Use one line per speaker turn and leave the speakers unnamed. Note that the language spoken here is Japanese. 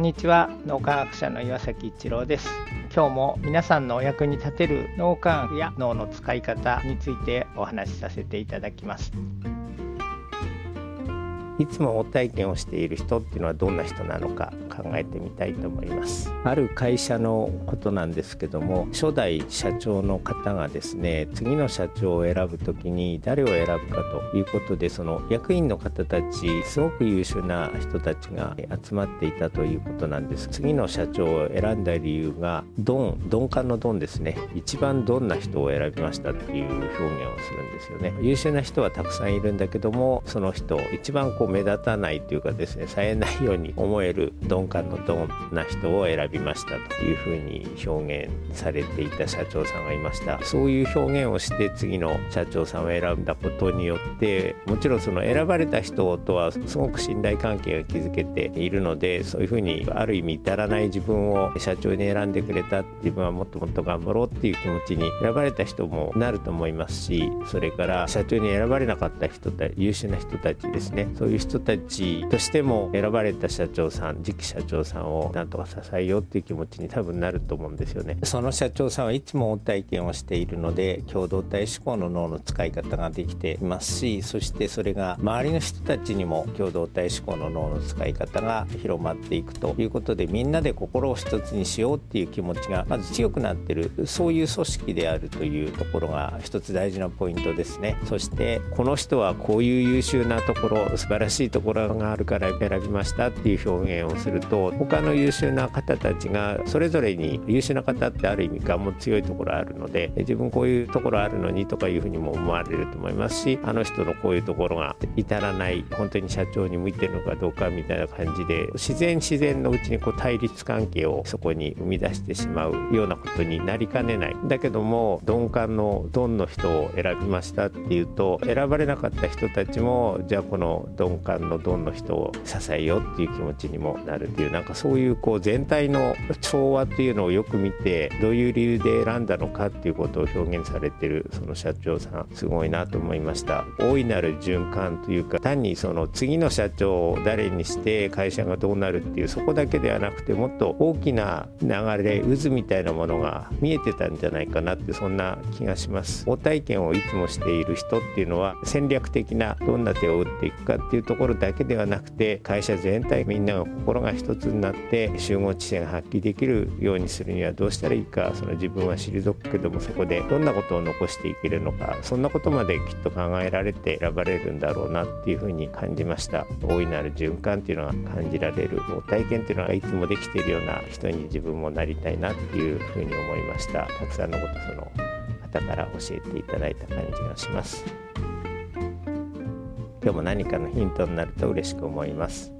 んにちは。脳科学者の岩崎一郎です。今日も皆さんのお役に立てる脳科学や脳の使い方についてお話しさせていただきます。いつも体験をしている人っていうのはどんな人なのか。考えてみたいと思います。ある会社のことなんですけども初代社長の方がですね次の社長を選ぶ時に誰を選ぶかということでその役員の方たちすごく優秀な人たちが集まっていたということなんです。次の社長を選んだ理由がドン鈍感のドンですね。一番どんな人を選びましたっていう表現をするんですよね。優秀な人はたくさんいるんだけどもその人一番こう目立たないというかですね冴えないように思える鈍感のドンな人を選びましたというふうに表現されていた社長さんがいました。そういう表現をして次の社長さんを選んだことによってもちろんその選ばれた人とはすごく信頼関係が築けているのでそういうふうにある意味至らない自分を社長に選んでくれた自分はもっともっと頑張ろうっていう気持ちに選ばれた人もなると思いますしそれから社長に選ばれなかった人たち優秀な人たちですね。そういう人たちとしても選ばれた社長さん次期社社長さんをなんとか支えようっていう気持ちに多分なると思うんですよね。その社長さんはいつも体験をしているので共同体思考の脳の使い方ができていますしそしてそれが周りの人たちにも共同体思考の脳の使い方が広まっていくということでみんなで心を一つにしようっていう気持ちがまず強くなってる。そういう組織であるというところが一つ大事なポイントですね。そしてこの人はこういう優秀なところ素晴らしいところがあるから選びましたっていう表現をすると他の優秀な方たちがそれぞれに優秀な方ってある意味がも強いところあるので自分こういうところあるのにとかいうふうにも思われると思いますしあの人のこういうところが至らない本当に社長に向いてるのかどうかみたいな感じで自然自然のうちにこう対立関係をそこに生み出してしまうようなことになりかねない。だけども鈍感のドンの人を選びましたっていうと選ばれなかった人たちもじゃあこの鈍感のドンの人を支えようっていう気持ちにもなるっていうなんかそういうこう全体の調和っていうのをよく見てどういう理由で選んだのかっていうことを表現されてるその社長さんすごいなと思いました。大いなる循環というか単にその次の社長を誰にして会社がどうなるっていうそこだけではなくてもっと大きな流れ渦みたいなものが見えてたんじゃないかなってそんな気がします。応体験をいつもしている人っていうのは戦略的などんな手を打っていくかっていうところだけではなくて会社全体みんなが心が一つになって集合知性が発揮できるようにするにはどうしたらいいかその自分は退くけどもそこでどんなことを残していけるのかそんなことまできっと考えられて選ばれるんだろうなっていうふうに感じました。大いなる循環っていうのが感じられる体験っていうのがいつもできているような人に自分もなりたいなっていうふうに思いました。たくさんのことその方から教えていただいた感じがします。今日も何かのヒントになると嬉しく思います。